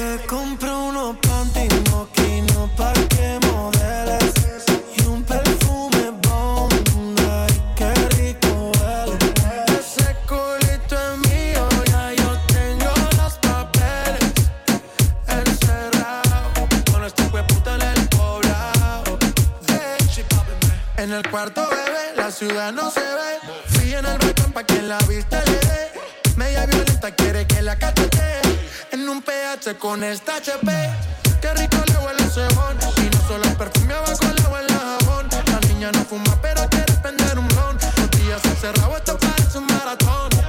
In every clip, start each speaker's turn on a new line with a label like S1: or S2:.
S1: Te
S2: compro unos panty moquinos pa' que modeles Y un perfume bomb, ay, qué rico huele. Ese culito es mío, ya yo tengo los papeles. Encerrado Con este puta en el poblado. En el cuarto, bebé, la ciudad no se ve. Fui en el balcón pa' que la vista con esta HP Qué rico le huele ese bon Y no solo el perfume abajo le huele a jabón. La niña no fuma pero quiere prender un blon. Los días encerrados esto parece un maratón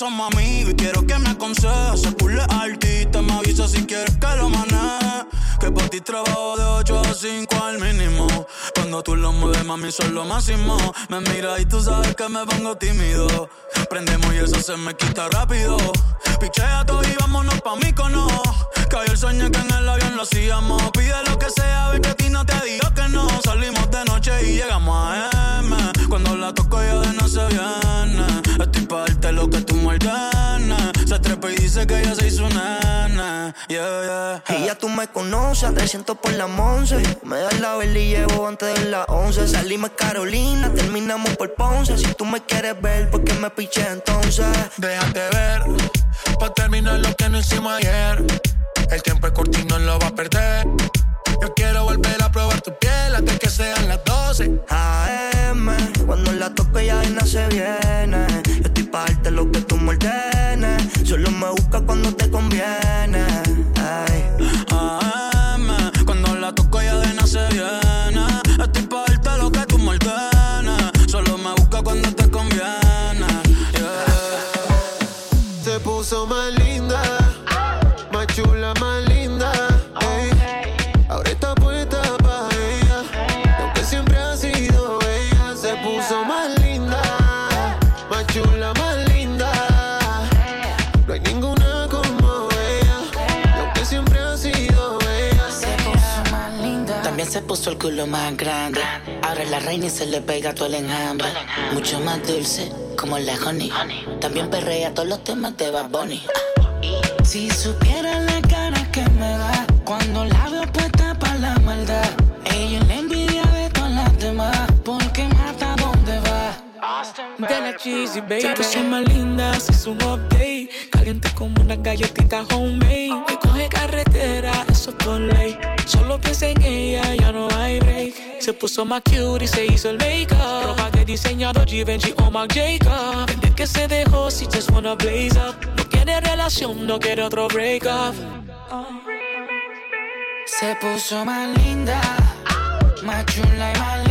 S3: somos amigos y quiero que me aconsejes. Se pule artista, me avisa si quieres que lo maneje. Que por ti trabajo de 8 a 5 al mínimo. Cuando tú lo mueves, mami, son lo máximo. Me mira y tú sabes que me pongo tímido. Prendemos y eso se me quita rápido. Pichea todo y vámonos pa' mí cono. Cayó el sueño que en el avión lo hacíamos. Pide lo que sea, ve que a ti no te digo que no. Salimos de noche y llegamos a M. Cuando la toco ya de no se viene. Dice que ya se hizo nena. Yeah, yeah.
S4: Y ya tú me conoces, a 300 por la 11. Me das la vela y llevo antes de las 11. Salimos Carolina, terminamos por Ponce. Si tú me quieres ver, ¿por qué me piché entonces?
S2: Déjate ver, pa' terminar lo que no hicimos ayer. El tiempo es corto y no lo va a perder. Yo quiero volver a probar tu piel antes que sean las 12.
S4: AM, cuando la toque ya de se viene. Cuando te conviene.
S5: el culo más grande.
S6: Ahora la reina y se le pega todo el enjambre. Mucho más dulce, como la honey. También perrea todos los temas de Bad Bunny. Si supiera la cara que me da cuando la veo puesta para la maldad. Ella le envidia de todas las demás porque mata donde va.
S7: Dale cheesy, baby. Ya que más linda, se un update. Caliente como una galletita homemade. Que coge carretera, eso es por ley. Solo piensa en ella, ya no hay break. Se puso más cute y se hizo el make-up. Ropa de diseñador Givenchy o Marc Jacob. Desde que se dejó, si just wanna blaze up. No quiere relación, no quiere otro break-up.
S6: Se puso más linda, más chula y más linda.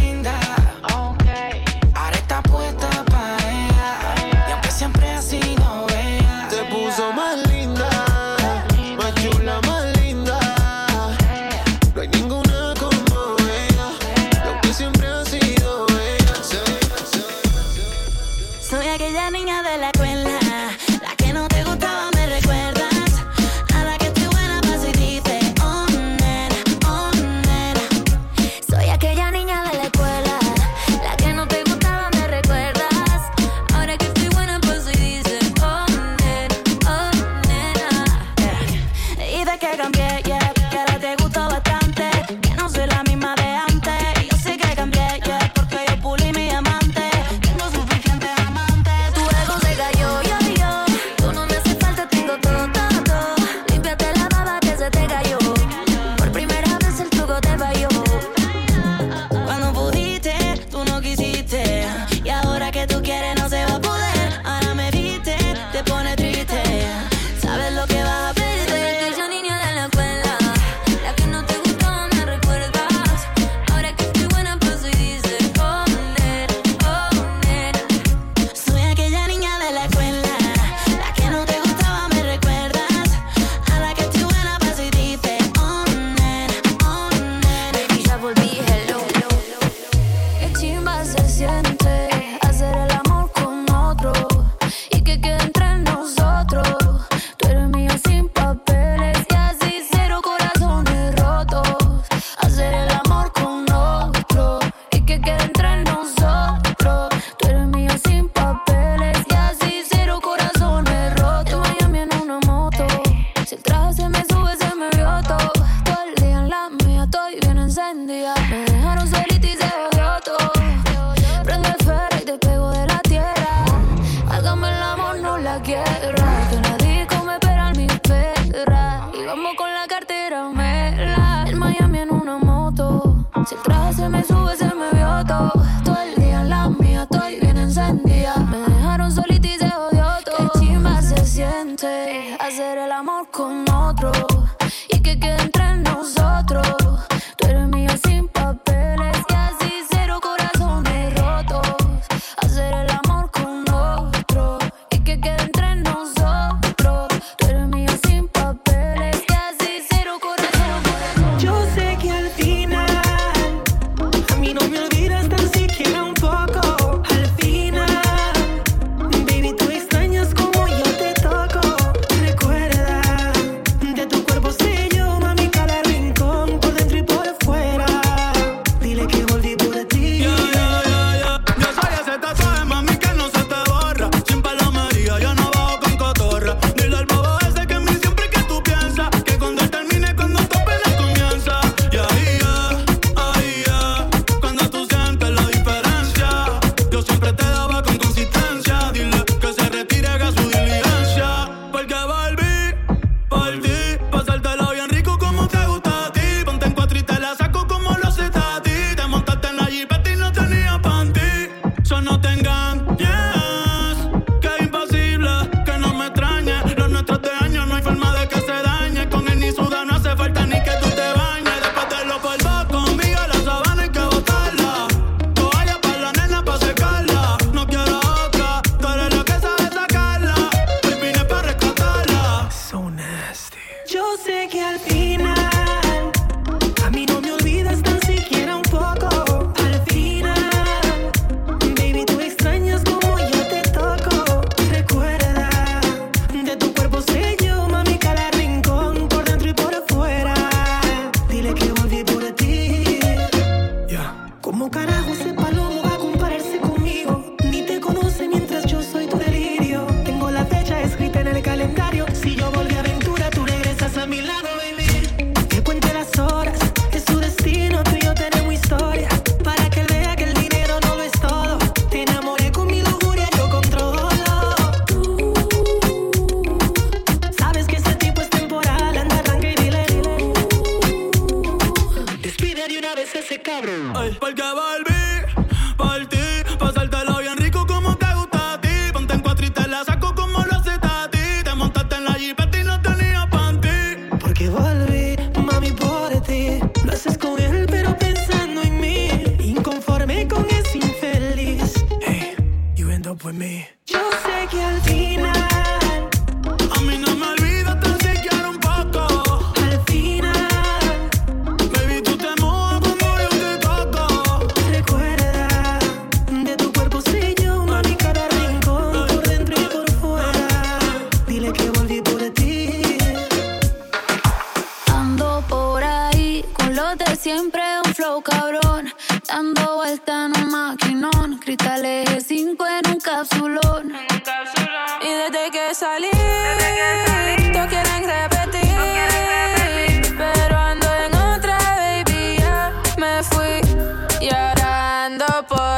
S6: Ahora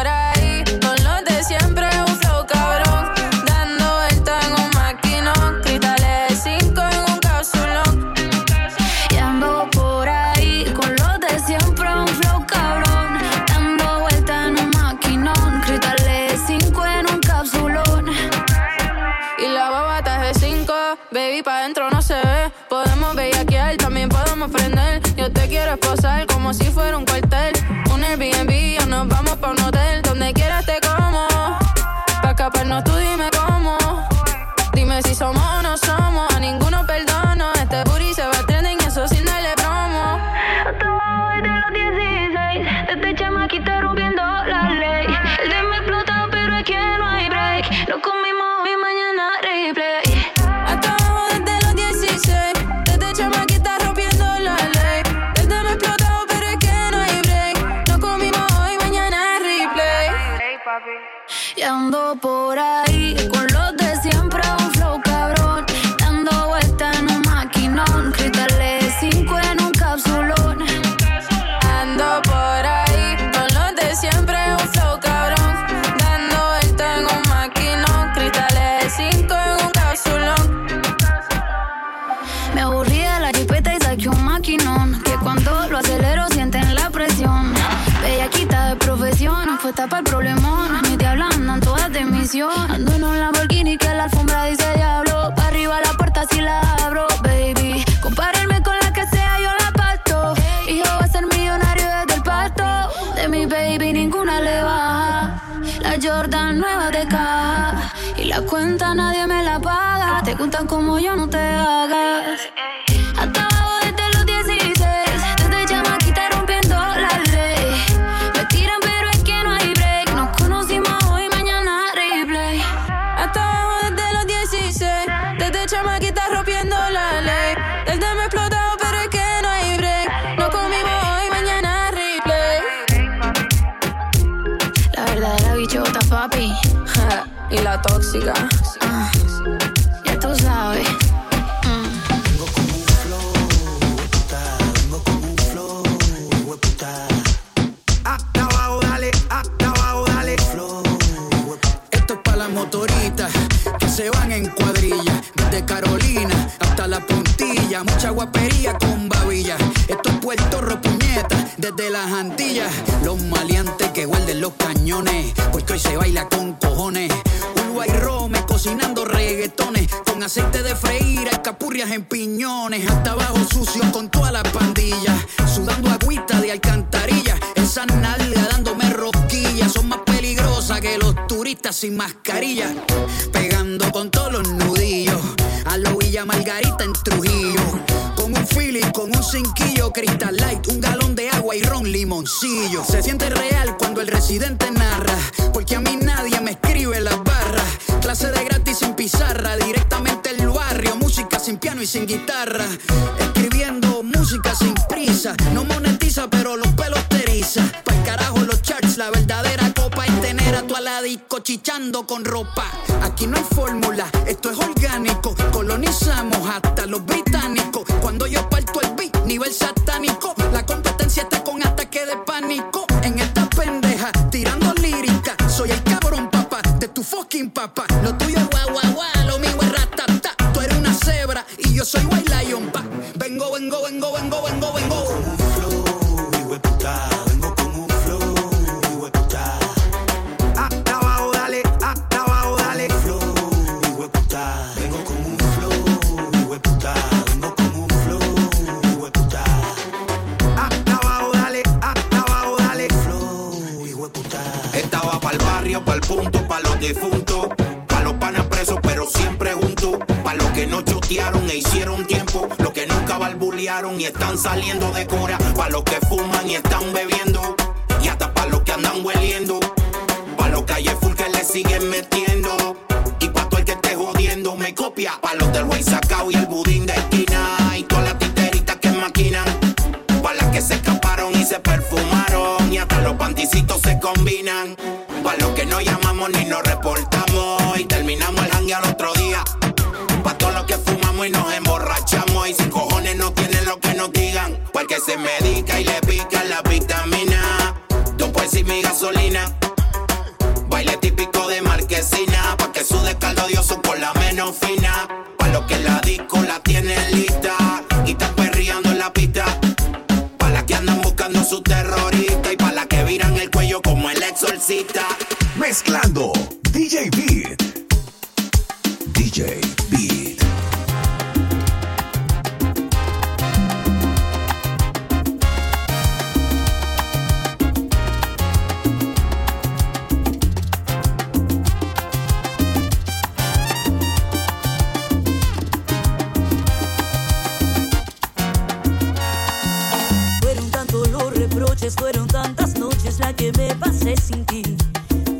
S8: que me
S9: pasé sin ti.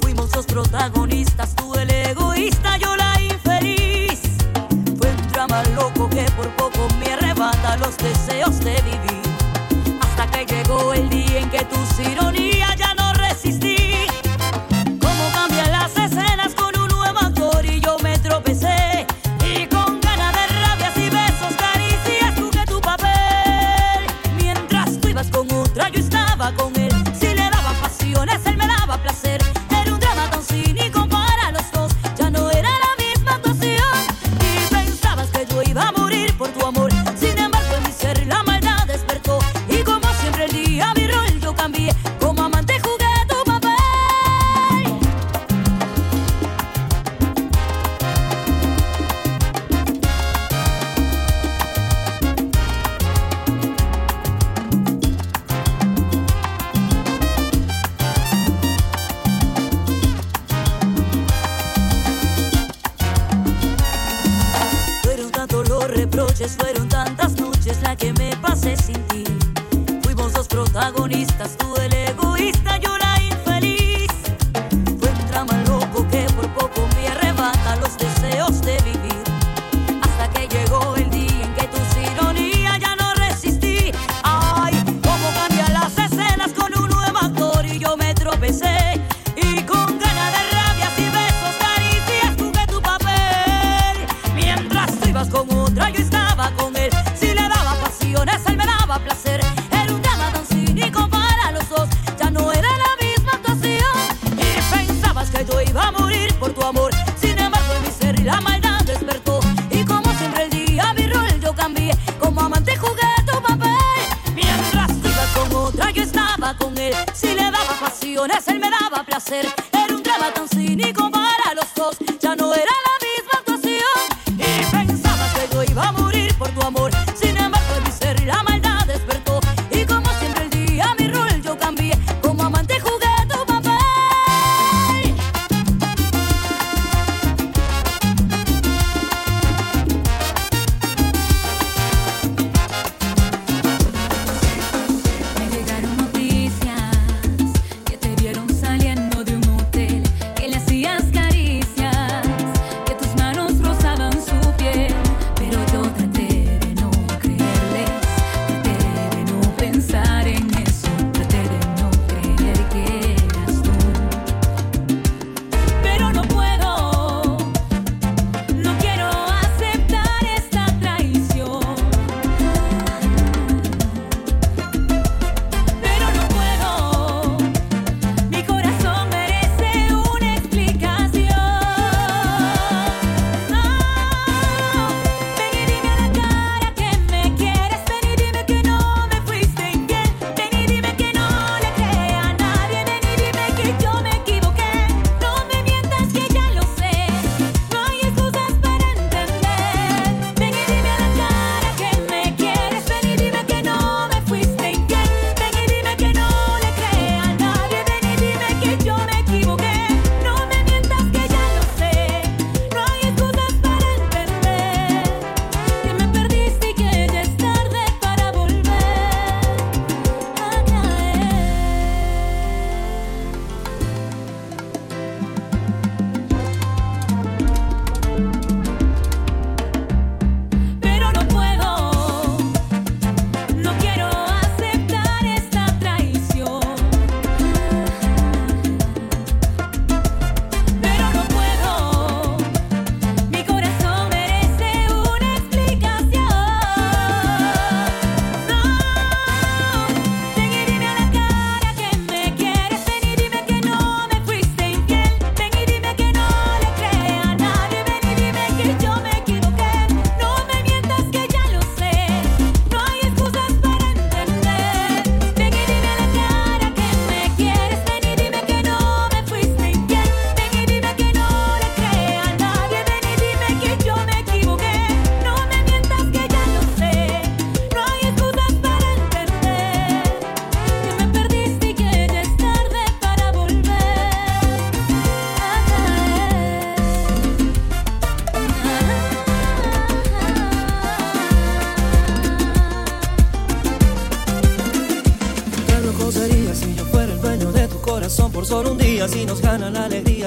S9: Fuimos los protagonistas, tú el egoísta, yo la infeliz. Fue un drama loco que por poco me arrebata los deseos de vivir. Hasta que llegó el día en que tus ironías.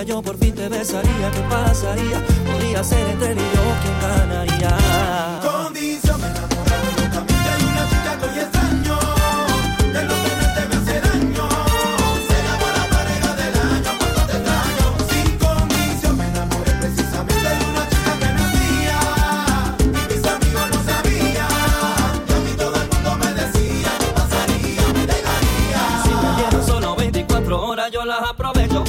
S9: Yo por
S10: fin te besaría. ¿Qué pasaría? Podría ser entre él y yo quien ganaría.
S11: Condición me enamoré de una chica que hoy extraño. De no tenerte me hace daño. Será por la pareja del año cuando te extraño. Sin condición me enamoré precisamente de una chica que no mía. Y mis amigos no sabían. Y a mí todo el mundo me decía que pasaría, me dejaría.
S10: Si me dieron solo 24 horas, yo las aprovecho.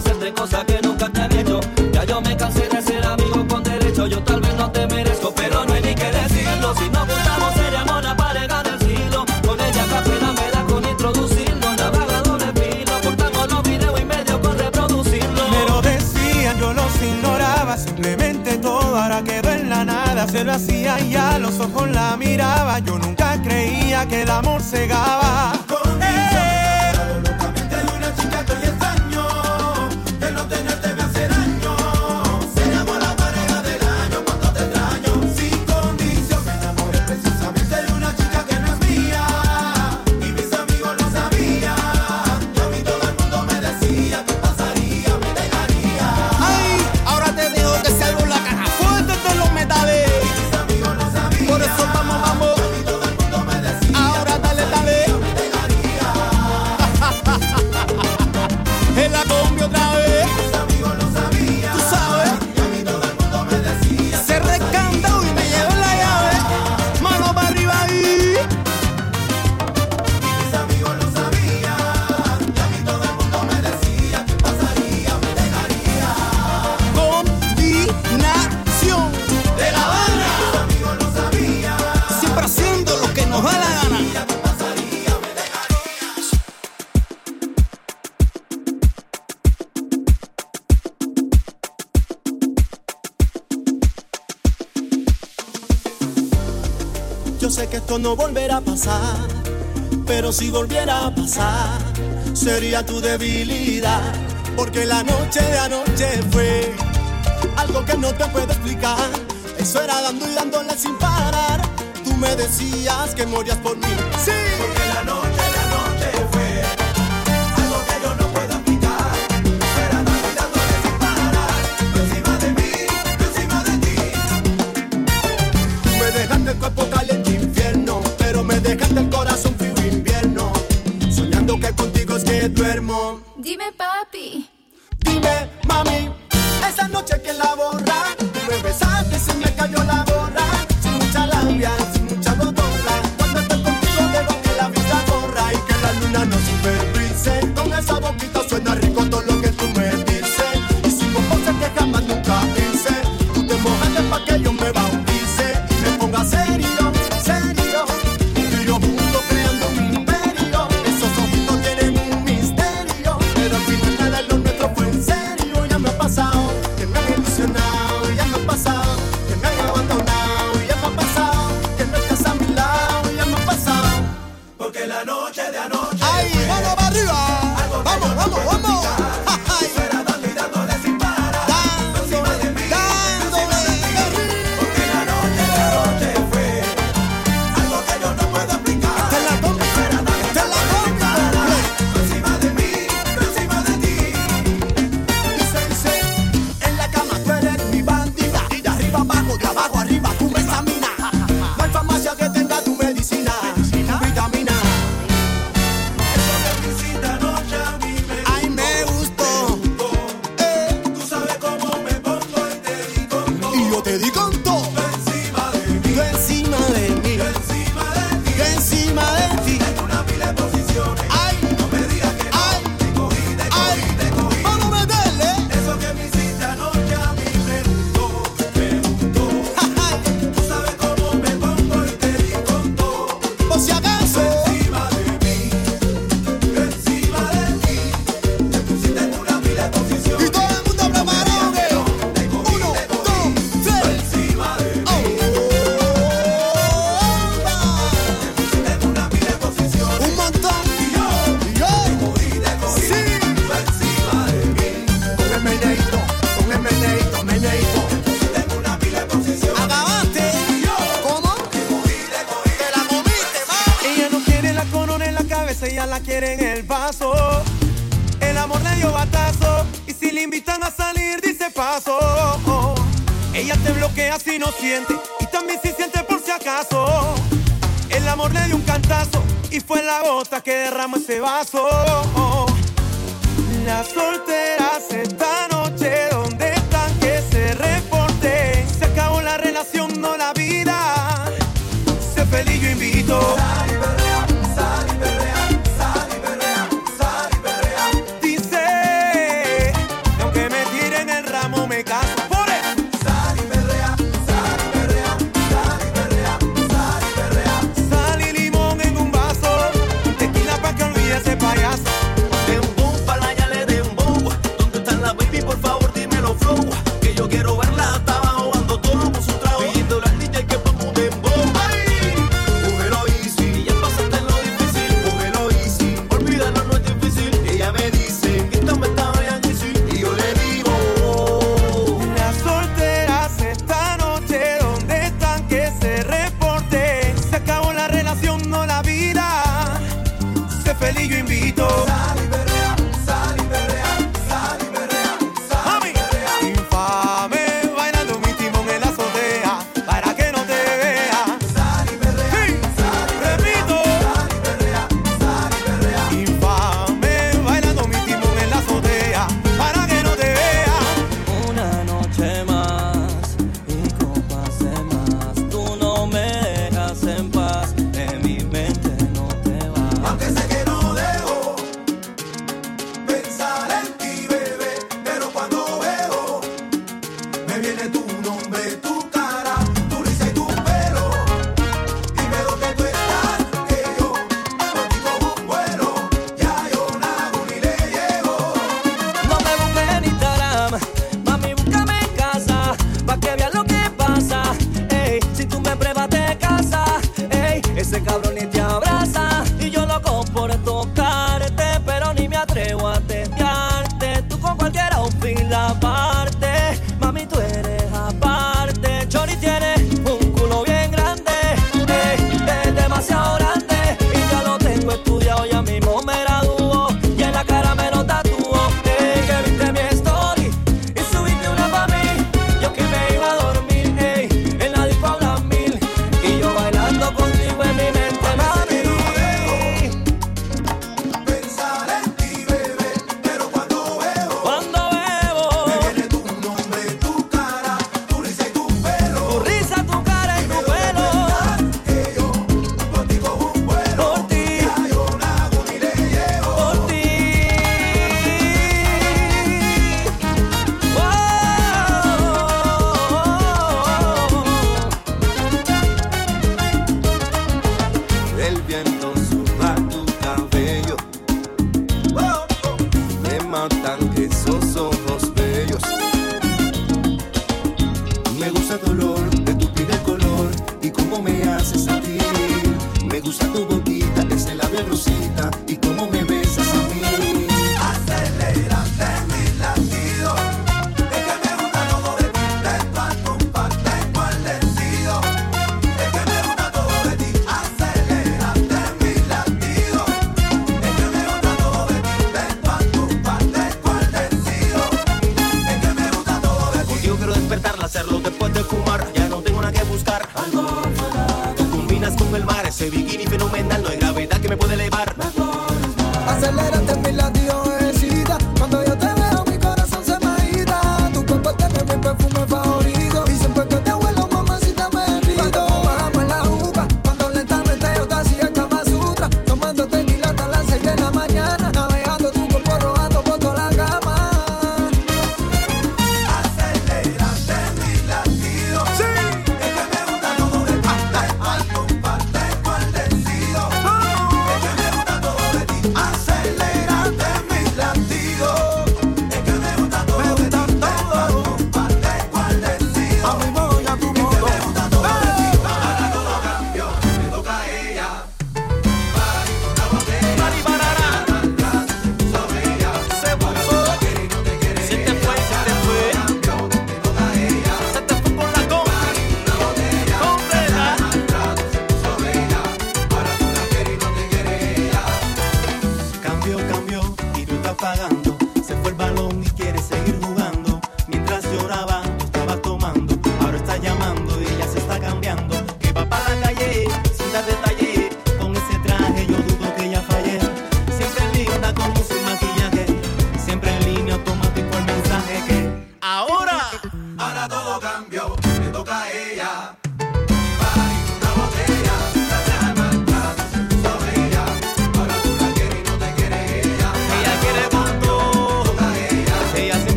S10: Hacerte cosas que nunca te había hecho. Ya yo me cansé de ser amigo con derecho. Yo tal vez no te merezco, pero no hay ni que decirlo. Si nos juntamos, seríamos la pareja del siglo. Con ella café la me da con introducirlo. Navegado de filo, cortamos los videos y medio con reproducirlo.
S12: Me lo decían, yo los ignoraba. Simplemente todo ahora quedó en la nada. Se lo hacía y a los ojos la miraba. Yo nunca creía que el amor cegaba.
S11: No volverá a pasar, pero si volviera a pasar, sería tu debilidad. Porque la noche de anoche fue algo que no te puedo explicar. Eso era dando y dándole sin parar. Tú me decías que morías por mí. Sí, porque la noche
S10: paso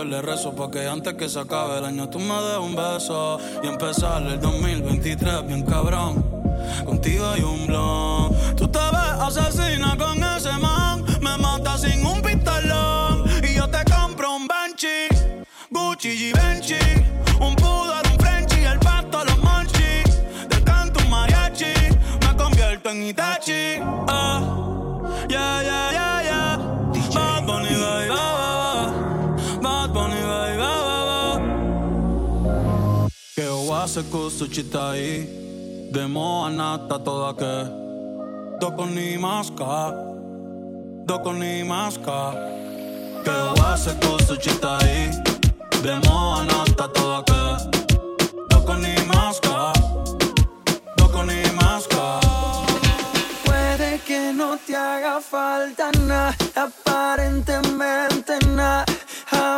S3: Dios le rezo Porque antes que se acabe el año tú me des un beso Y empezar el 2023 bien cabrón. Contigo hay un blon. Tú te ves asesina wase kusuchitai Demo anata toda que Doko ni maska Doko ni maska Que wase kusuchitai Demo anata toda que Doko ni maska Doko ni maska
S13: Puede que no te haga falta nada, aparentemente nada.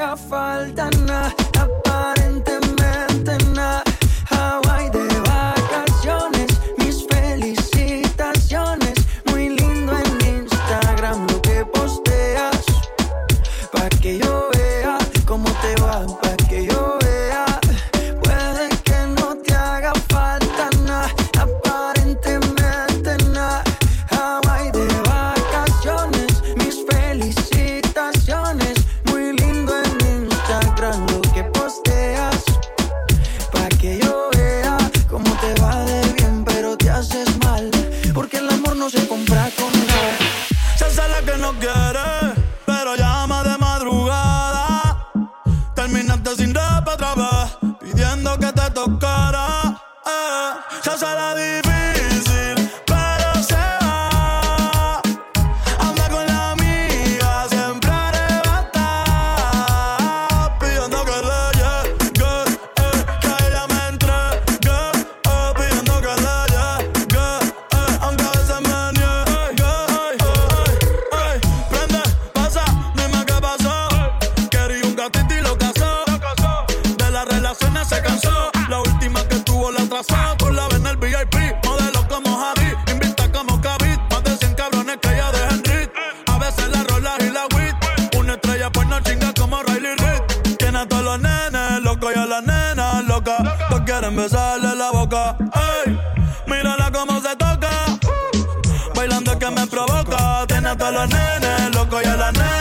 S13: Haga falta nada,
S3: besarle la boca. Ey, mírala cómo se toca. Bailando que me provoca. Tiene a todos los nenes locos y a las nenas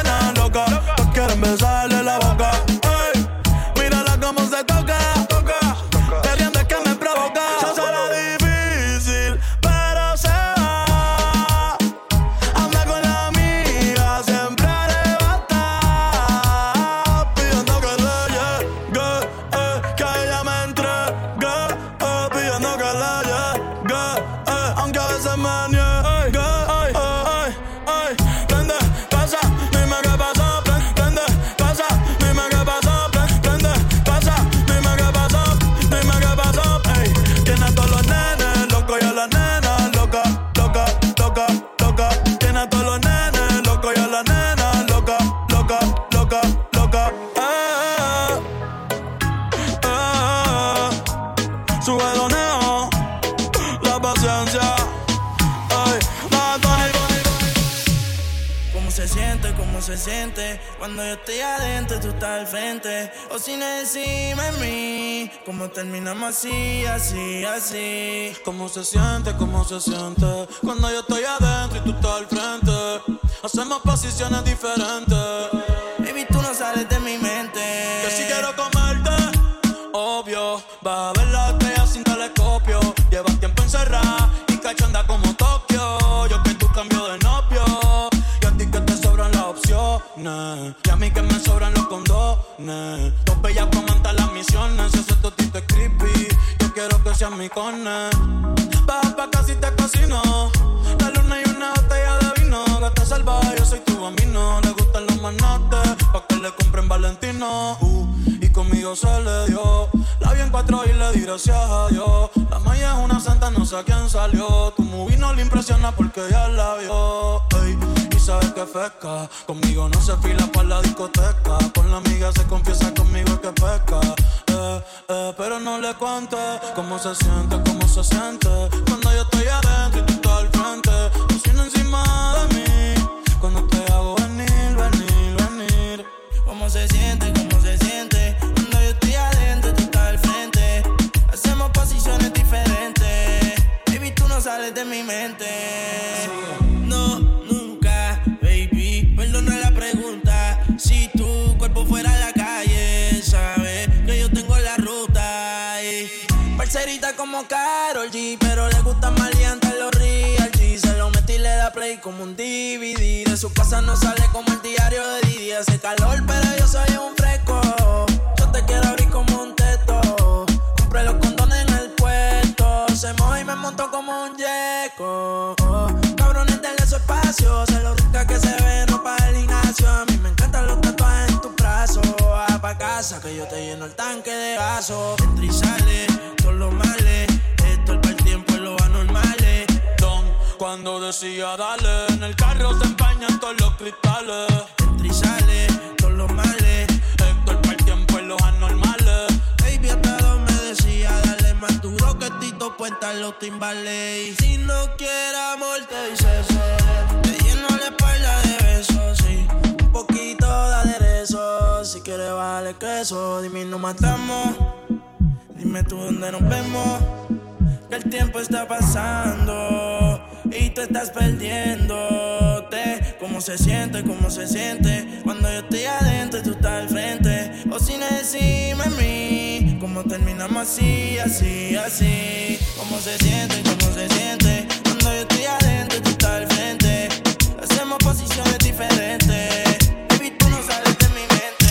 S14: así, así, así?
S3: ¿Cómo se siente? ¿Cómo se siente? Cuando yo estoy adentro y tú estás al frente. Hacemos posiciones diferentes.
S14: Baby, tú no sales de mi mente.
S3: Y sabes que pesca. Conmigo no se fila para la discoteca. Con la amiga se confiesa conmigo que pesca. Eh, eh, pero no le cuente cómo se siente, cómo se siente. Cuando yo estoy adentro y tú estás al frente. Cocina encima de mí. Cuando te hago venir, venir, venir.
S14: ¿Cómo se siente? ¿Cómo se siente? Cuando yo estoy adentro, tú estás al frente. Hacemos posiciones diferentes. Baby, tú no sales de mi mente. Como un DVD. De su casa no sale como el diario de Didi. Hace calor, pero yo soy un fresco. Yo te quiero abrir como un teto. Compré los condones en el puerto. Se moja y me montó como un yeco. Cabrones, denle su espacio. Se lo rica que se ve, no para el gimnasio. A mí me encantan los tatuajes en tus brazos. Va pa' casa que yo te lleno el tanque de gaso. Entra
S3: cuando decía dale, en el carro se empañan todos los cristales.
S14: Entra y todos los males.
S3: Héctor tiempo y los anormales.
S14: Baby, hasta me decía, dale más duro que Tito los timbales. Si no quieres amor, te dice eso. Te lleno la espalda de besos, sí. Un poquito de aderezo. Si quieres, vale queso. Dime, no matamos. Dime tú dónde nos vemos. Que el tiempo está pasando y tú estás perdiéndote. ¿Cómo se siente? ¿Cómo se siente? Cuando yo estoy adentro tú estás al frente. O si no encima de mí. ¿Cómo terminamos así, así, así? ¿Cómo se siente? ¿Cómo se siente? Cuando yo estoy adentro tú estás al frente. Hacemos posiciones diferentes. Baby, tú no sales de mi mente.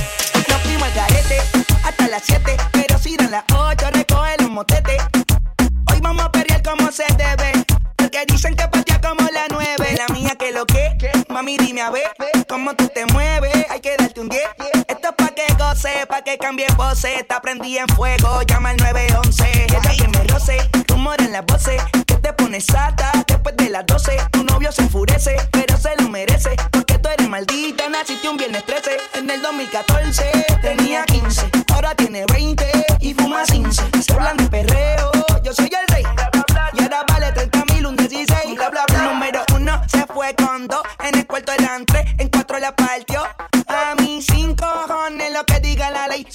S15: Nos fuimos al garete hasta las 7, pero si dan las 8, recoge los motetes. Hoy vamos a pelear como se debe, dicen que patea como la 9. La mía que lo que, mami dime a ver, cómo tú te mueves, hay que darte un 10. Esto es pa' que goce, pa' que cambie pose, está prendida en fuego, llama al 911. Ella que me roce, rumor en las voces, que te pones sata después de las 12. Tu novio se enfurece, pero se lo merece, porque tú eres maldita, naciste un viernes 13. En el 2014 tenía 15, ahora tiene 20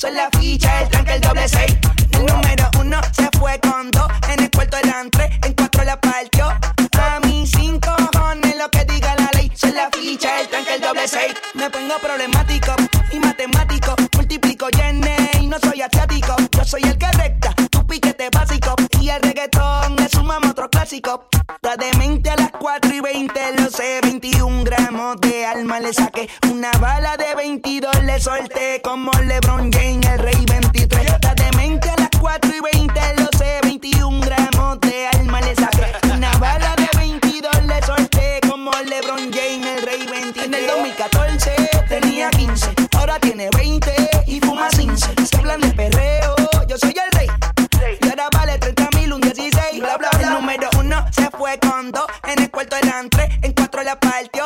S15: Son la ficha, el tanque, el doble seis. El número uno se fue con dos. En el cuarto eran tres, en cuatro la partió. A mí cinco cojones lo que diga la ley. Son la ficha, el tanque, el doble seis. Me pongo problemático y matemático. Multiplico y y no soy asiático. Yo soy el que recta, tu piquete básico. Y el reggaetón le sumamos otro clásico. La demente a las 4 y 20, lo sé, 20 alma le saqué. Una bala de 22 le solté. Como LeBron James, el rey 23. Está demente a las 4 y 20, lo sé. 21 gramos de alma le saqué. Una bala de 22 le solté. Como LeBron James, el rey 23. En el 2014 tenía 15. Ahora tiene 20 y fuma 15. Se hablan de perreo. Yo soy el rey. Y ahora vale 30 mil, un 16. Bla, bla. El número uno se fue con dos. En el cuarto eran tres. En cuatro la partió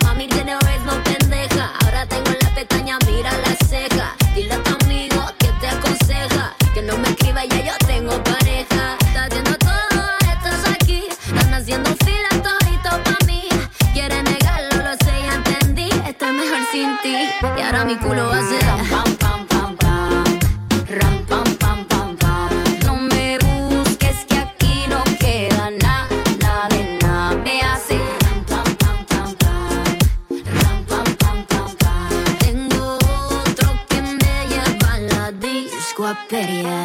S16: prettier.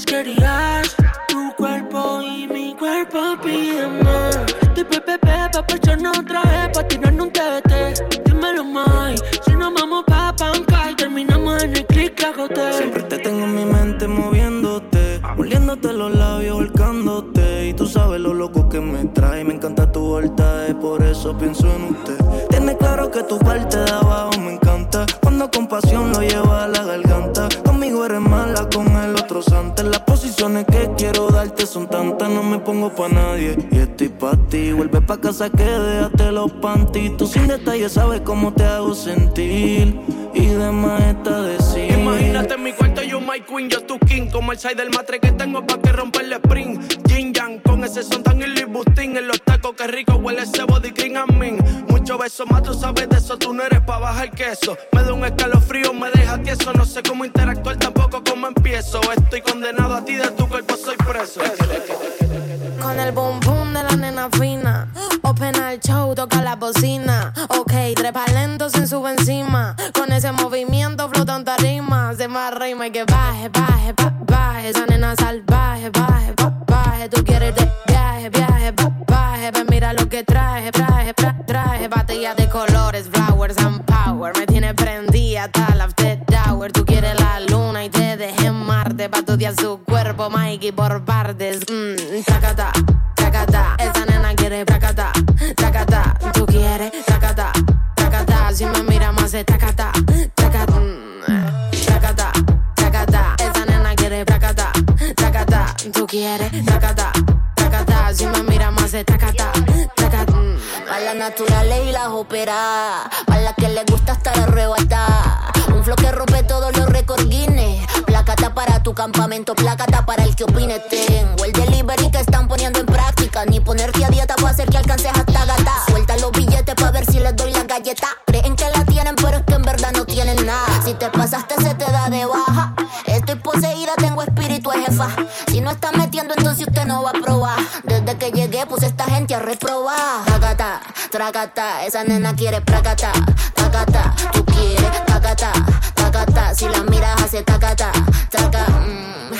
S16: Haciendo fresquerías. Tu cuerpo y mi cuerpo piden más. De pepe pa' echarnos otra vez. Pa' tirarnos un TBT. Dímelo, Mai. Si nos vamos pa' panca y terminamos en el click agoté.
S17: Siempre te tengo en mi mente moviéndote, moliéndote los labios, volcándote. Y tú sabes lo loco que me trae. Me encanta tu voltaje, por eso pienso en usted. Tienes claro que tu parte de abajo me encanta. Me pongo pa' nadie. Y estoy pa' ti. Vuelve pa' casa que déjate los panties. Tú sin detalle sabes cómo te hago sentir. Y demás está decir.
S1: Imagínate en mi cuarto, yo my queen, yo tu king. Como el side del matre que tengo pa' que rompa el spring. Yin yang, con ese son tan y Louis. En los tacos, que rico huele ese body cream a mí. Mucho beso más, tú sabes de eso, tú no eres pa' bajar queso. Me da un escalofrío, me deja tieso. No sé cómo interactuar, tampoco cómo empiezo. Estoy condenado a ti, de tu cuerpo soy preso.
S18: Con el boom boom de la nena fina. Open al show, toca la bocina. Ok, trepa lento sin sube encima. Con ese movimiento flotan tarima. Se más rima y que baje, baje, ba- baje. Esa nena salvaje, baje, ba- baje. Tú quieres de viaje, viaje, ba- baje. Ven, mira lo que traje, traje, tra- traje. Batería de colores, flowers and power. Me tiene prendida hasta la after en Marte. Pa' estudiar su cuerpo, Mikey, por partes. Mmm, tacata, tacata. Esa nena quiere tacata, tacata. Tú quieres tacata, tacata. Si me mira más de tacata, tacata. mm, Tacata, tacata. Esa nena quiere tacata, tacata. Tú quieres tacata, tacata. Si me mira más de tacata, tacata. mm.
S19: Pa' las naturales y las operadas. Pa' las que les gusta estar arrebatada. Un flow que rompe todos los récords Guinness. Placata para tu campamento, placata para el que opine. Tengo el delivery que están poniendo en práctica. Ni ponerte a dieta para hacer que alcances hasta gata. Suelta los billetes para ver si les doy la galleta. Creen que la tienen, pero es que en verdad no tienen nada. Si te pasaste, se te da de baja. Estoy poseída, tengo espíritu de jefa. Si no está metiendo, entonces usted no va a probar. Desde que llegué, puse esta gente a reprobar. Tacata, tracata, esa nena quiere placata. Tacata, tú quieres tacata, tacata. Si la miras, hace tacata, taca. mm.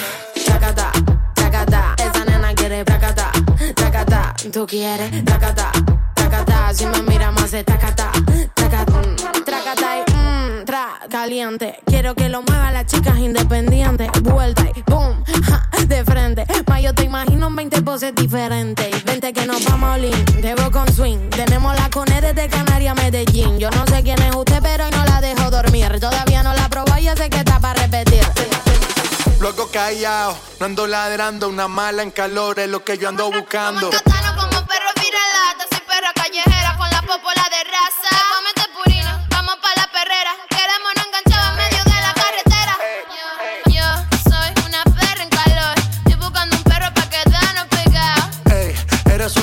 S18: Tacata, tacata. Esa nena quiere tacata, tacata. Tú quieres tacata, tacata. Si me mira más de tacata, tacata. mm, Tracata tra, caliente. Quiero que lo mueva las chicas independientes. Vuelta y boom, ja, de frente. Ma, yo
S20: vamos a ser diferentes. Vente que nos vamos a olin, te veo con swing. Tenemos la cone desde Canarias a Medellín. Yo no sé quién es usted, pero hoy no la dejo dormir. Todavía no la probó y yo sé que está para repetir.
S21: Luego callado, no ando ladrando, una mala en calor es lo que yo ando buscando.
S22: Catano como perro viralata, soy perra callejera con la popola de raza.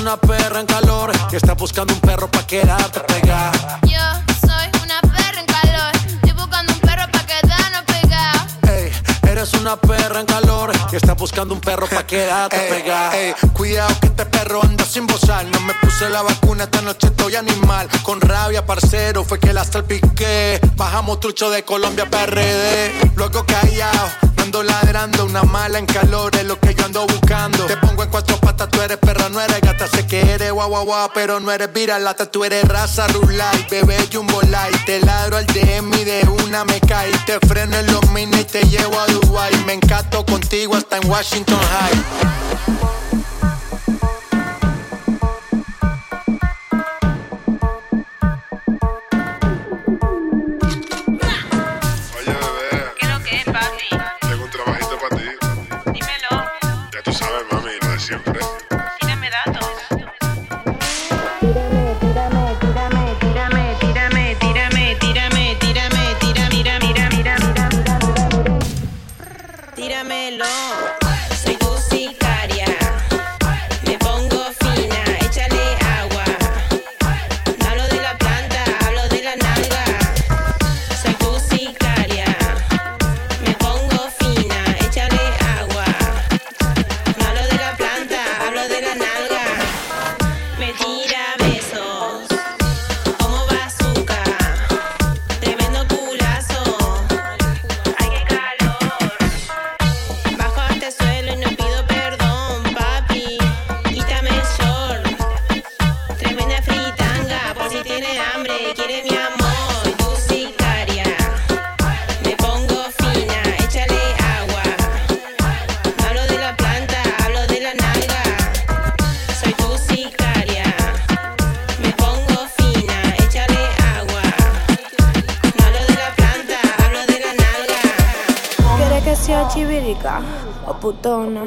S22: Una perra en calor
S21: y estás buscando un perro pa' quedarte pegada.
S22: Yo soy una perra en calor. Estoy buscando un perro pa' quedarnos pegados.
S21: Ey, eres una perra en calor y estás buscando un perro pa' quedarte pegada. Ey, cuidado que este perro anda sin bozar. No me puse la vacuna, esta noche estoy animal. Con rabia, parcero, fue que la salpiqué. Bajamos trucho de Colombia a PRD. Luego callado, no ando ladrando. Una mala en calor es lo que yo ando buscando. Te pongo en cuatro patas, tú eres perra, no eres gata. Sé que eres guau guau guau, pero no eres viralata. Tú eres raza rulay, bebé jumbo light. Te ladro al DM y de una me cae. Te freno en los mini y te llevo a Dubai. Me encanto contigo hasta en Washington High.
S20: O putona?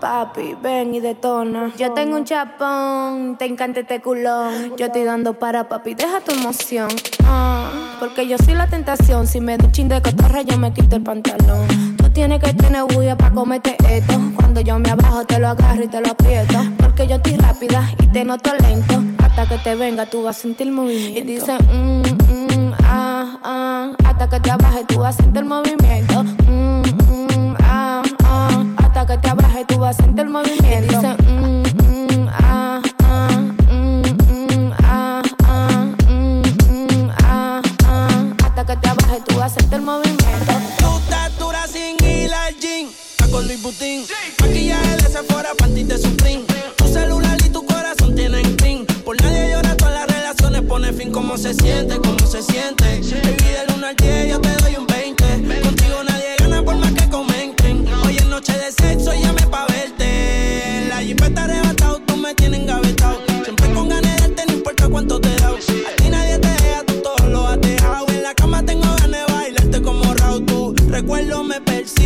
S20: Papi, ven y detona. Yo tengo un chapón, te encanta este culón. Yo estoy dando para papi, deja tu emoción. Ah, porque yo soy la tentación. Si me doy un chin de cotorra, yo me quito el pantalón. Tú tienes que tener bulla para comerte esto. Cuando yo me abajo, te lo agarro y te lo aprieto. Porque yo estoy rápida y te noto lento. Hasta que te venga, tú vas a sentir movimiento. Y dicen, mm, mm, ah, ah. Hasta que te abajes, tú vas a sentir movimiento. Hasta que te abajes, tú vas a sentir movimiento. Ah, ah. Hasta que te abajes, tú vas a sentir movimiento.
S14: Tu estatura sin gym. Está con Luis Butín. Maquillaje de Sephora, panty de Supreme. Tu celular y tu corazón tienen clean. Por nadie llora, todas las relaciones pone fin. ¿Cómo se siente? ¿Cómo se siente?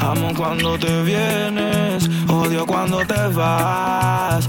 S3: Amo cuando te vienes, odio cuando te vas.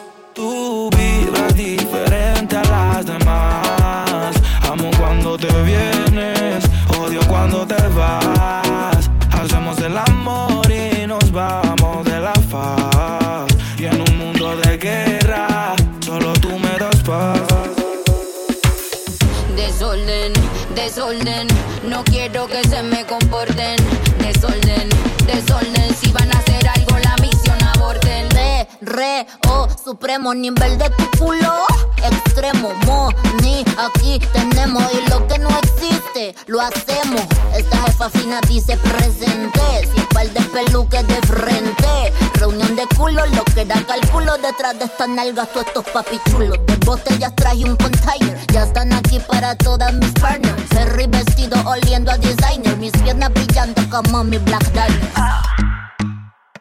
S3: Tú vibras diferente a las demás. Amo cuando te vienes, odio cuando te vas. Hacemos el amor y nos vamos de la faz. Y en un mundo de guerra, solo tú me das paz.
S23: Desorden, desorden, no quiero que se me comporten. Desorden, desorden, si van a Re, re, oh, supremo nivel de tu culo. Extremo, mo, ni, aquí tenemos y lo que no existe, lo hacemos. Esta jefa fina dice presente, sin par de peluques de frente. Reunión de culo, lo que da cálculo detrás de estas nalgas, todos estos papichulos. De botellas traje un container, ya están aquí para todas mis partners. Ferry vestido oliendo a designer, mis piernas brillando como mi black diamond.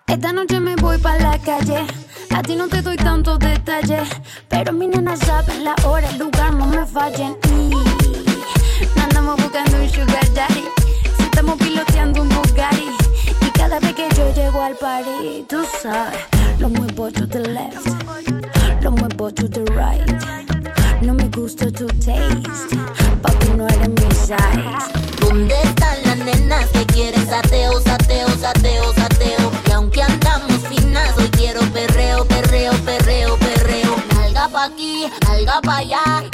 S6: Esta noche me voy pa' la calle. A ti no te doy tantos detalles. Pero mi nena sabe la hora, el lugar, no me fallen. Y andamos buscando un sugar daddy. Si estamos piloteando un Bugatti. Y cada vez que yo llego al party, tú sabes, lo muevo to the left. Lo muevo to the right. No me gusta tu taste. Papi, no eres mi size.
S23: ¿Dónde están las nenas que quieren sateo, sateo, sateo? Aquí, nalga pa' allá,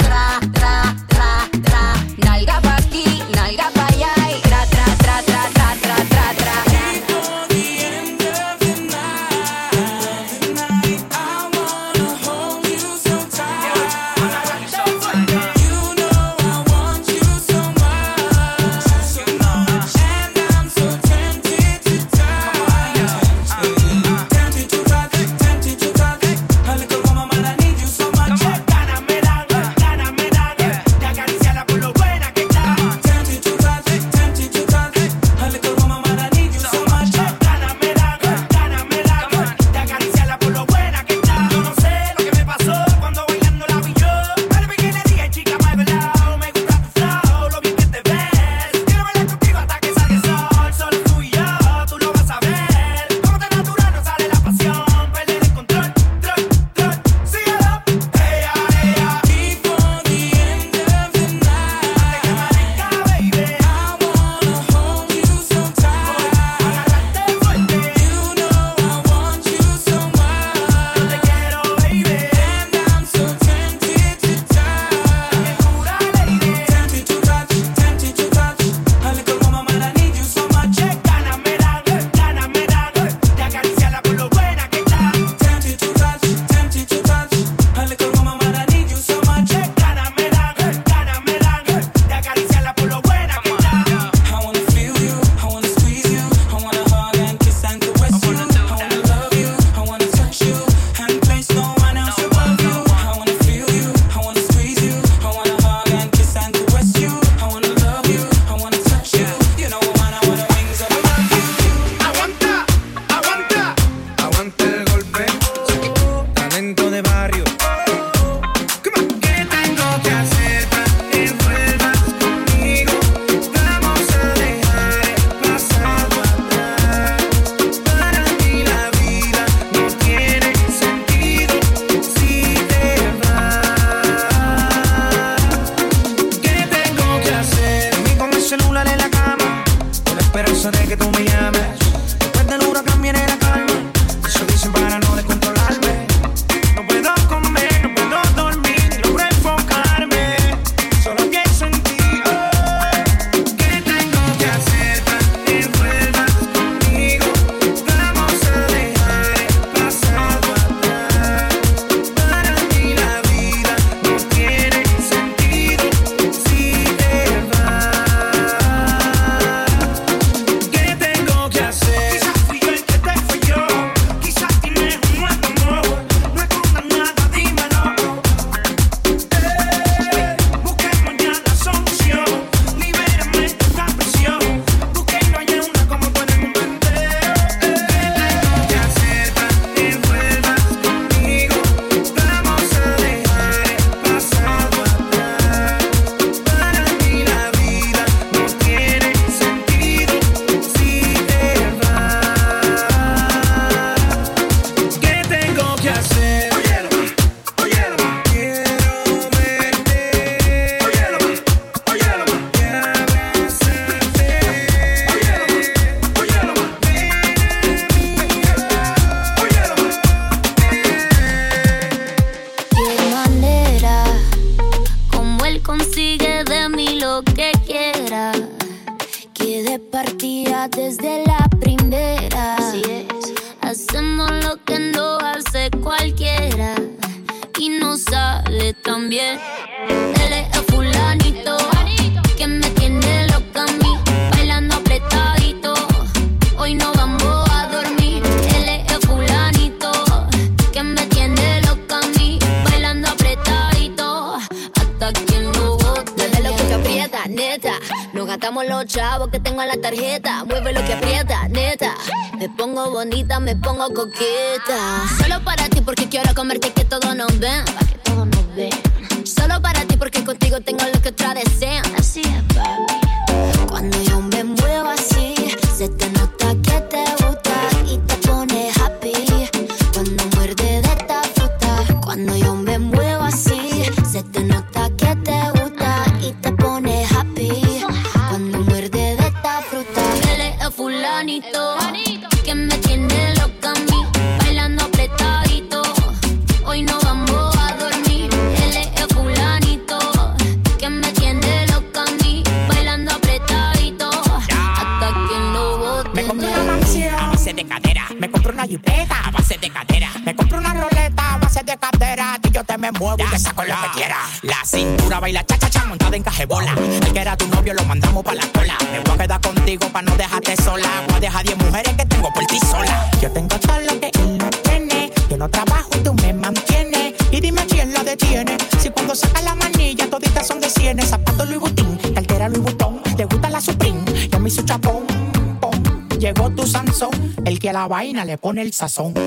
S13: vaina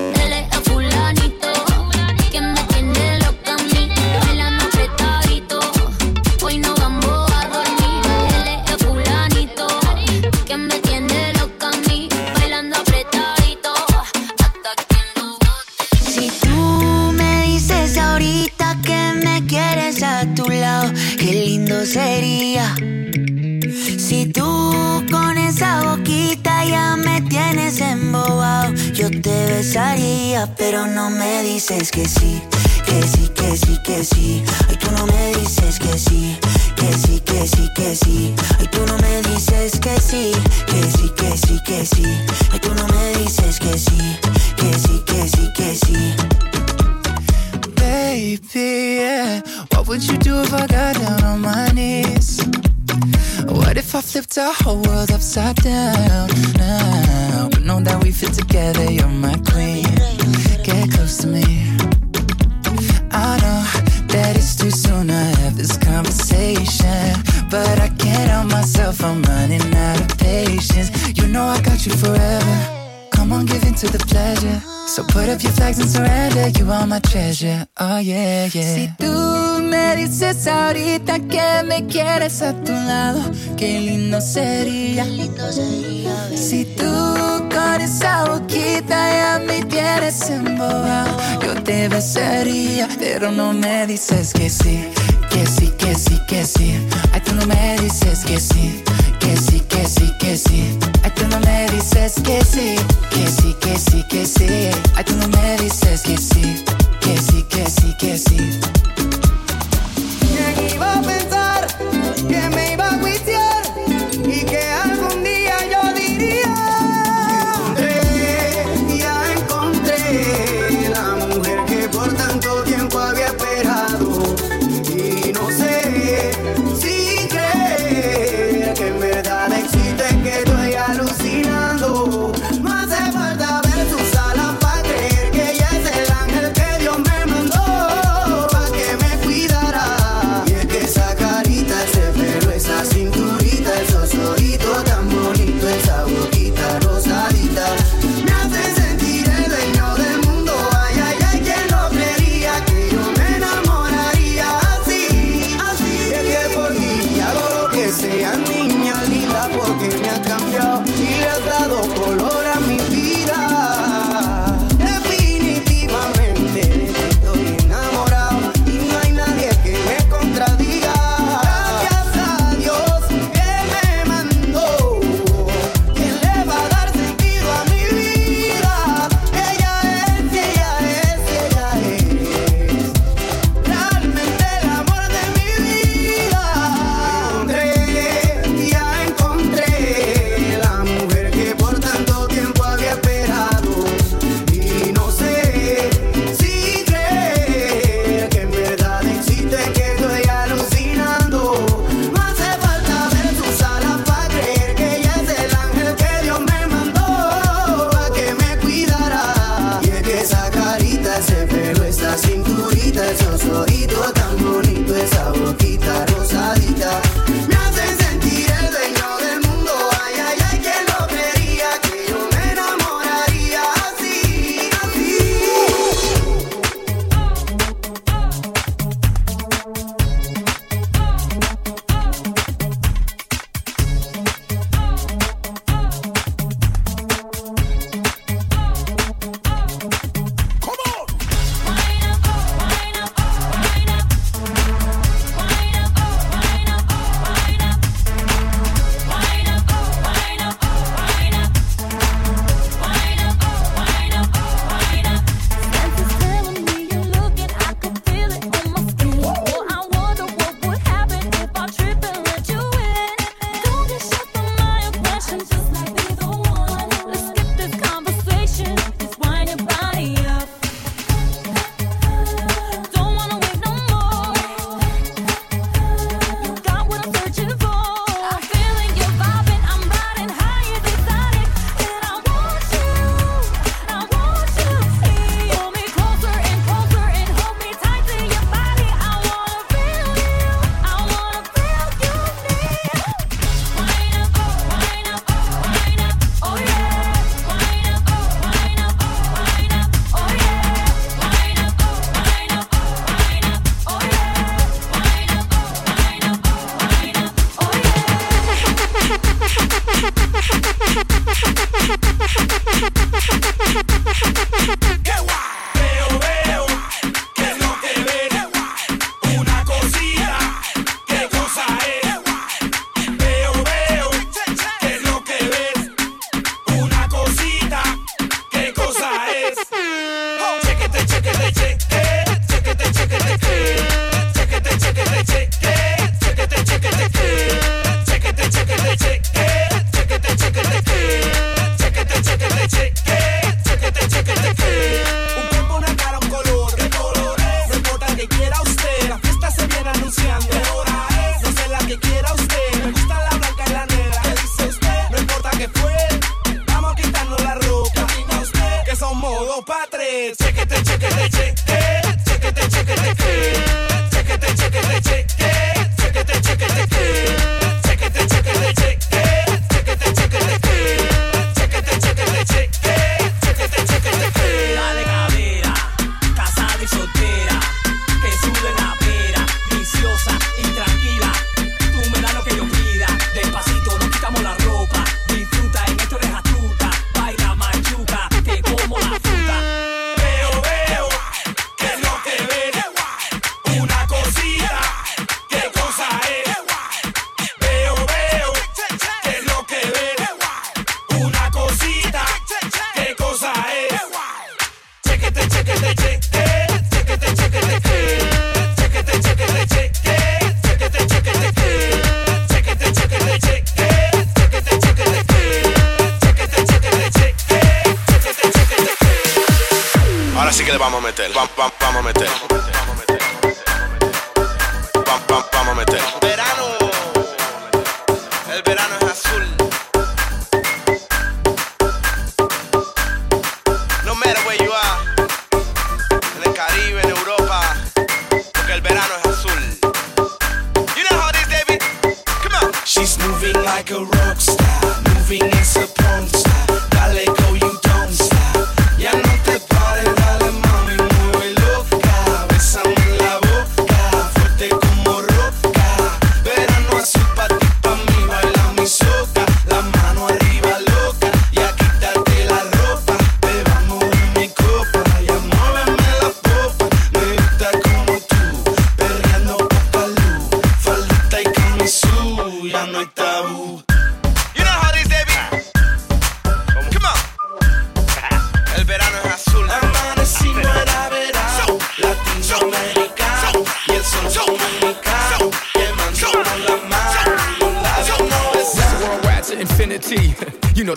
S24: besaría, pero no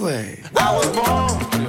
S25: way.
S26: I was born.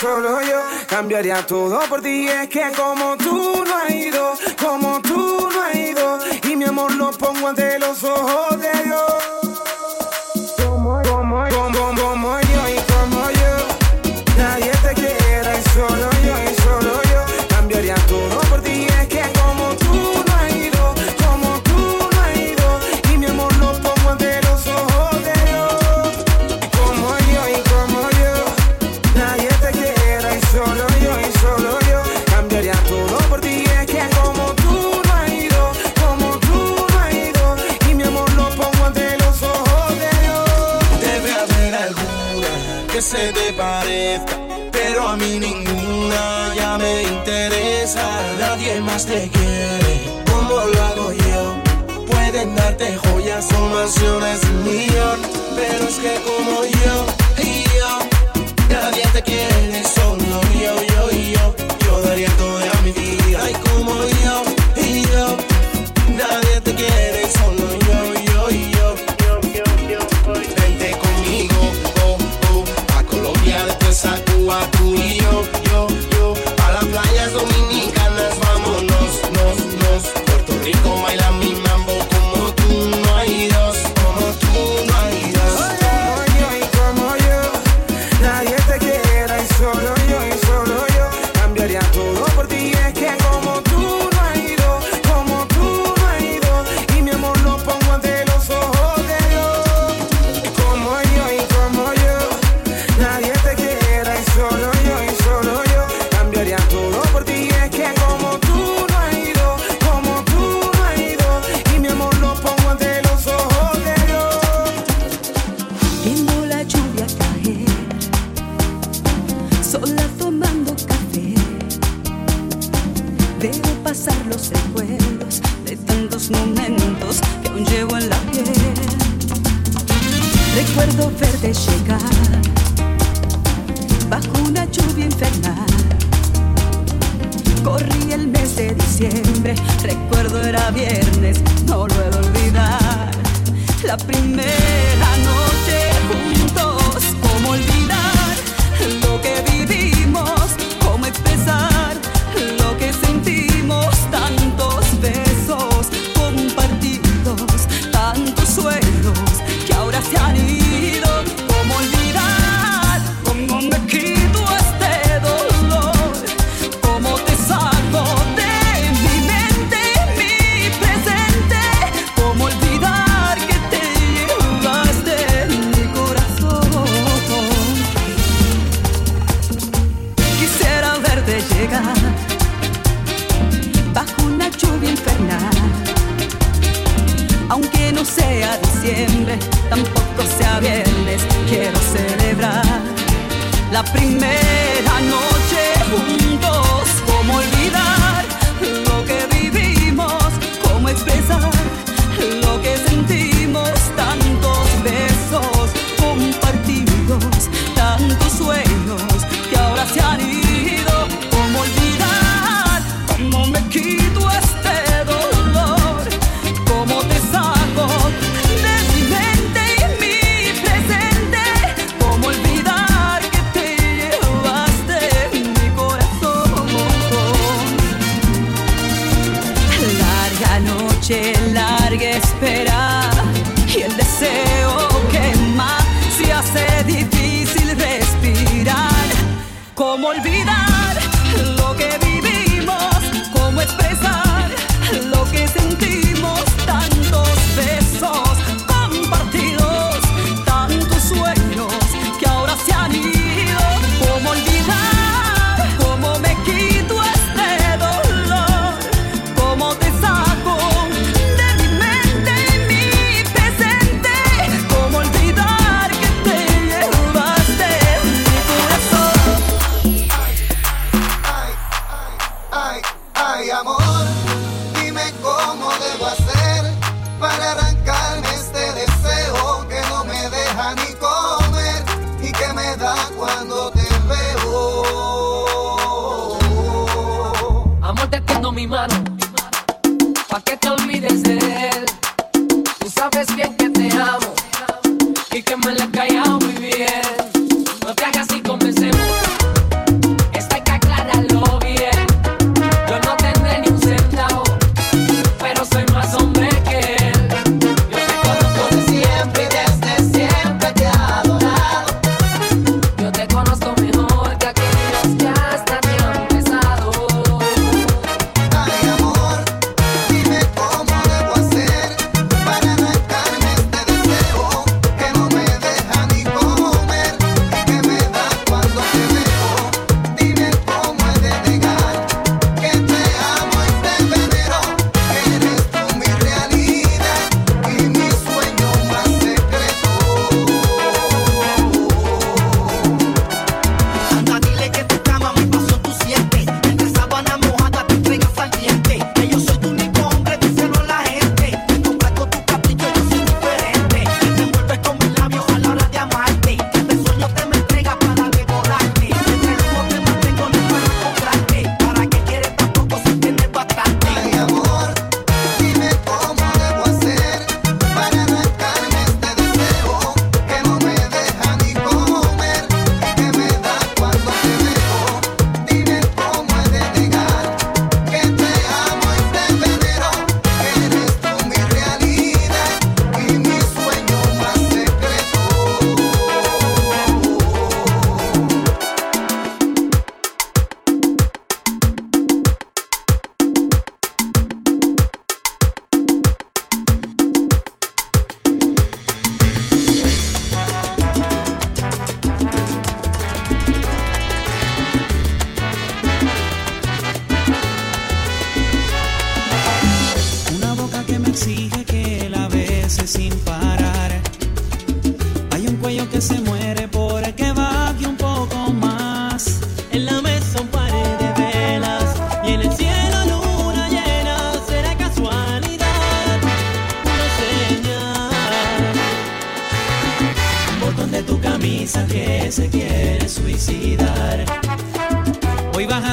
S13: solo yo cambiaría todo por ti. Es que como tú no has ido, como tú no has ido, y mi amor lo pongo ante los ojos de Dios.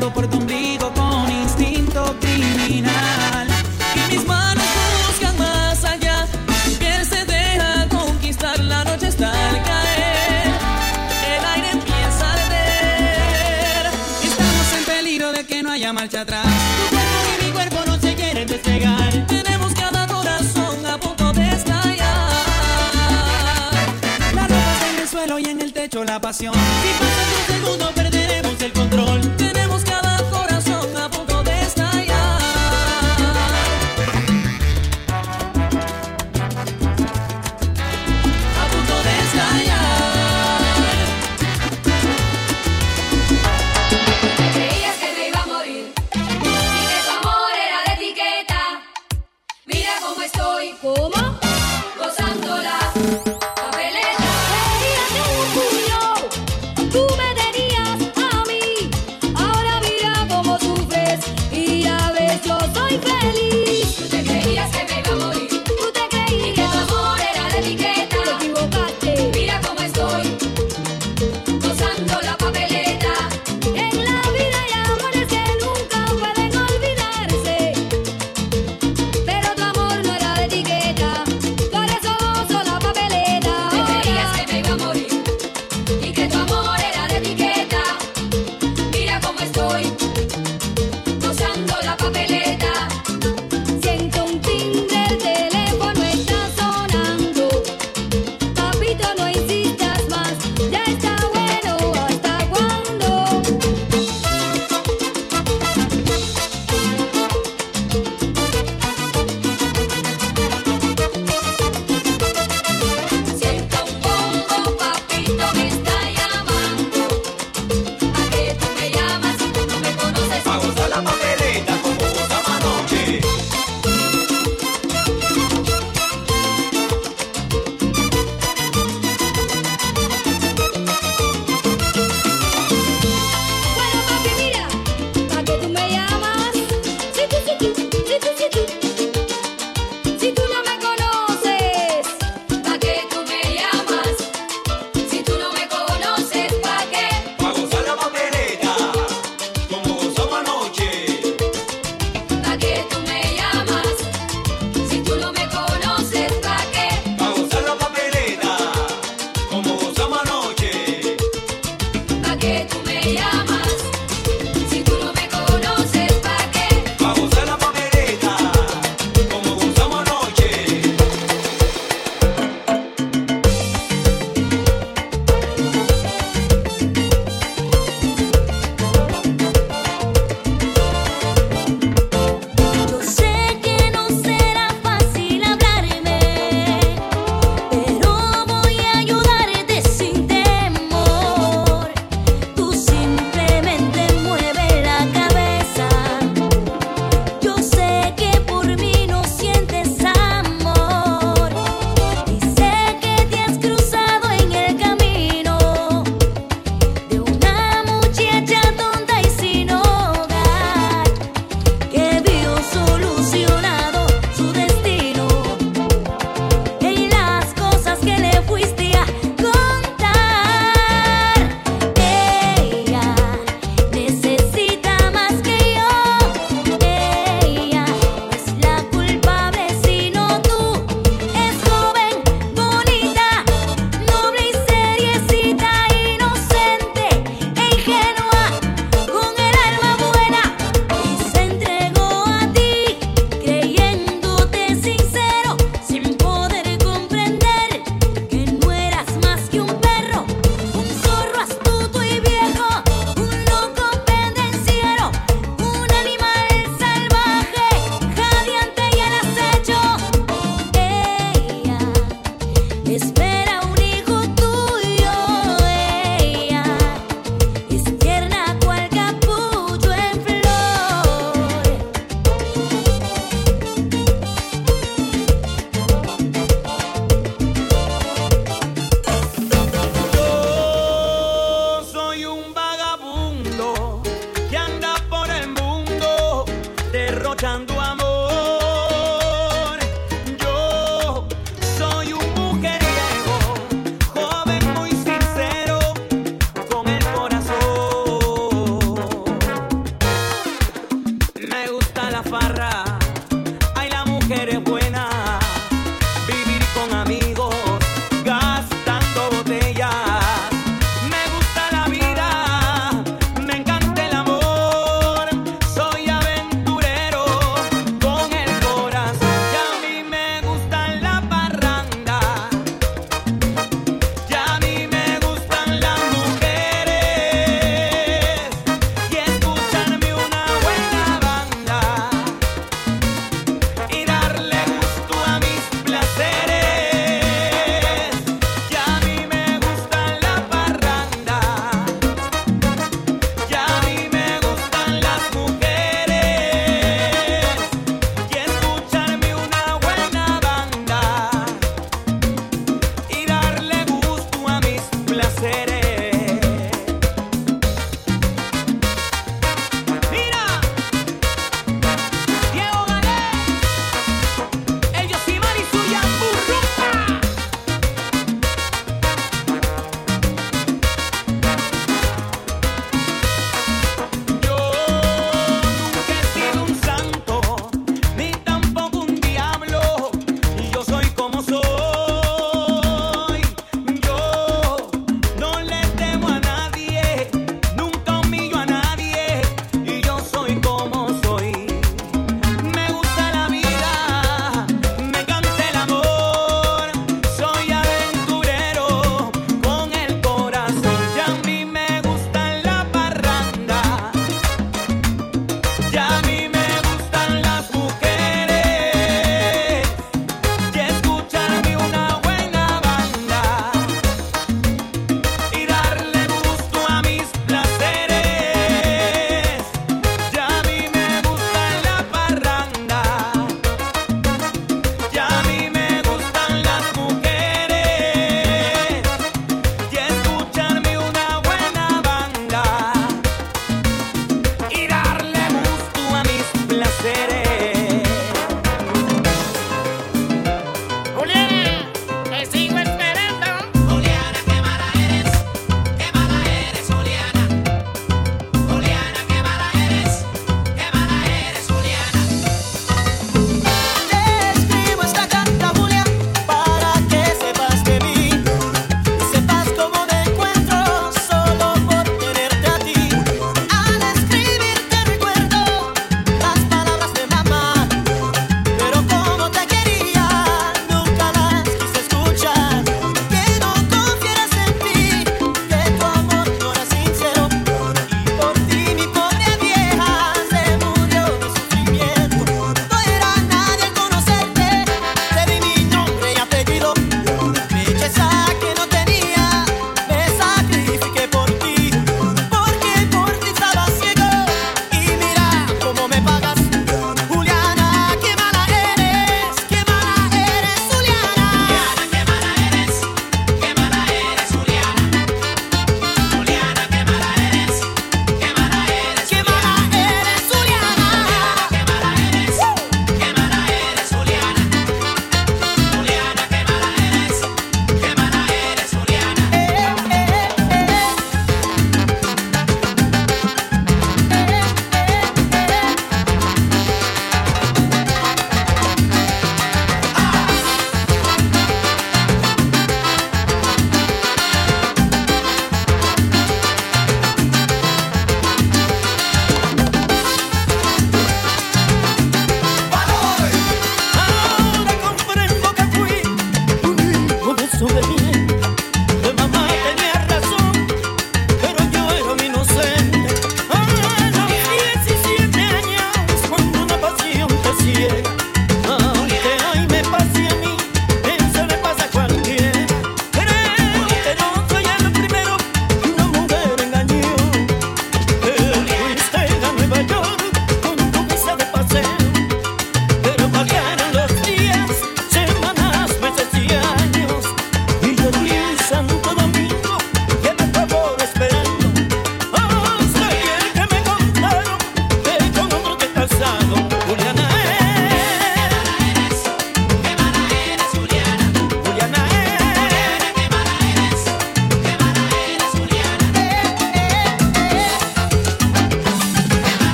S13: Por
S27: tu ombligo con instinto criminal. Y mis manos buscan más allá. Tu piel se deja conquistar. La noche está al caer. El aire empieza a arder. Estamos en peligro de que no haya marcha atrás. Tu cuerpo y mi cuerpo no se quieren despegar. Tenemos cada corazón a punto de estallar. La ropa en el suelo y en el techo la pasión. Si
S9: pasan dos segundos.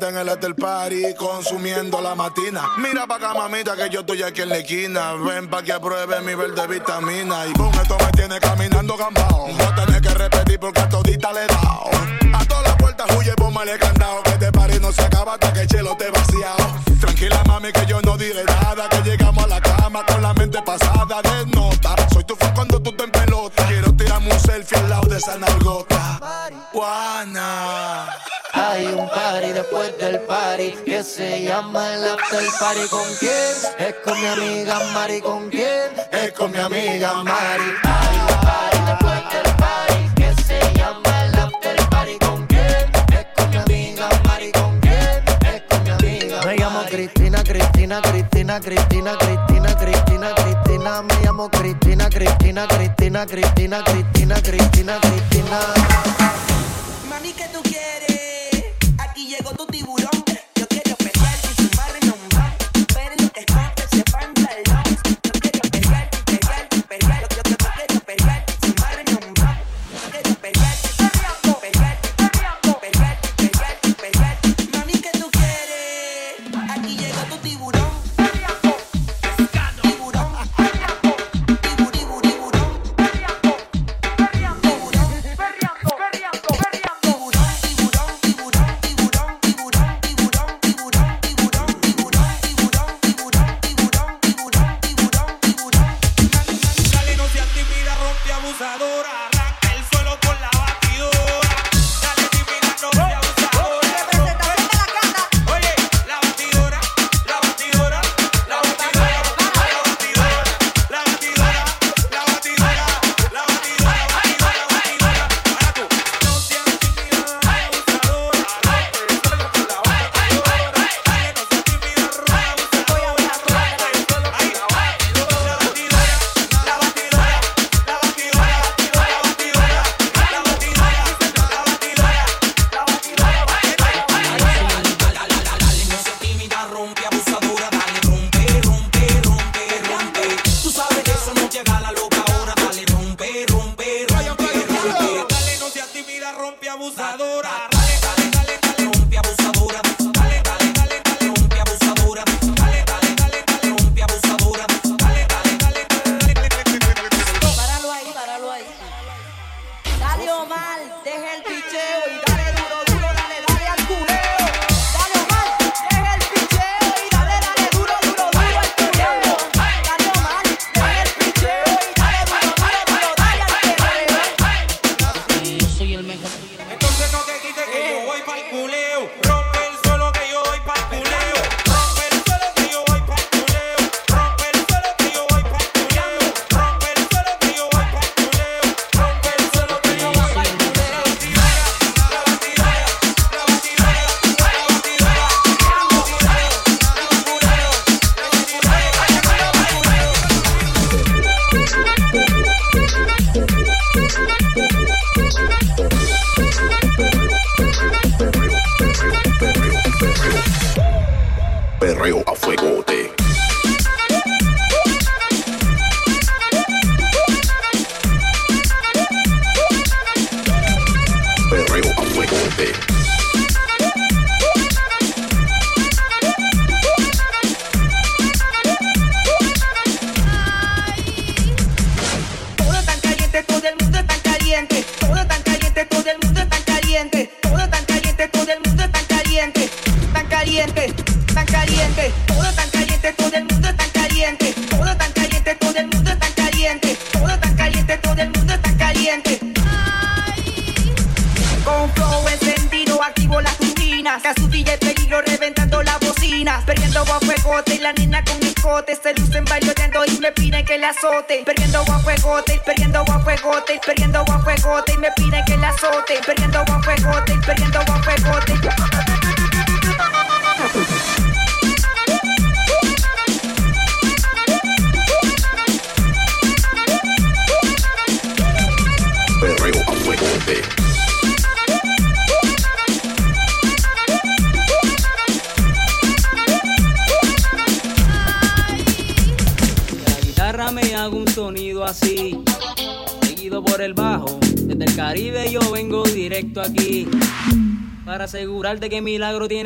S9: En el
S24: after party
S2: consumiendo la matina. Mira pa' acá, mamita, que yo estoy aquí en la esquina. Ven pa' que apruebe mi verde vitamina. Y con esto me tiene caminando gambao. No tenés que repetir porque a todita le he dado. A todas las puertas huye, pues bomba le canta. que se llama el after party. ¿Con quién? Es con mi amiga Mari. ¿Con quién? Es con mi
S24: amiga Mari. Party, después del party que se llama el after party. ¿Con quién? Es con mi amiga Mari. ¿Con quién? Es con mi amiga Mari. Me llamo Cristina, Cristina, Cristina, Cristina, Cristina, Cristina, Cristina. Me llamo Cristina, Cristina, Cristina, Cristina, Cristina.
S13: Para asegurarte que Milagro tiene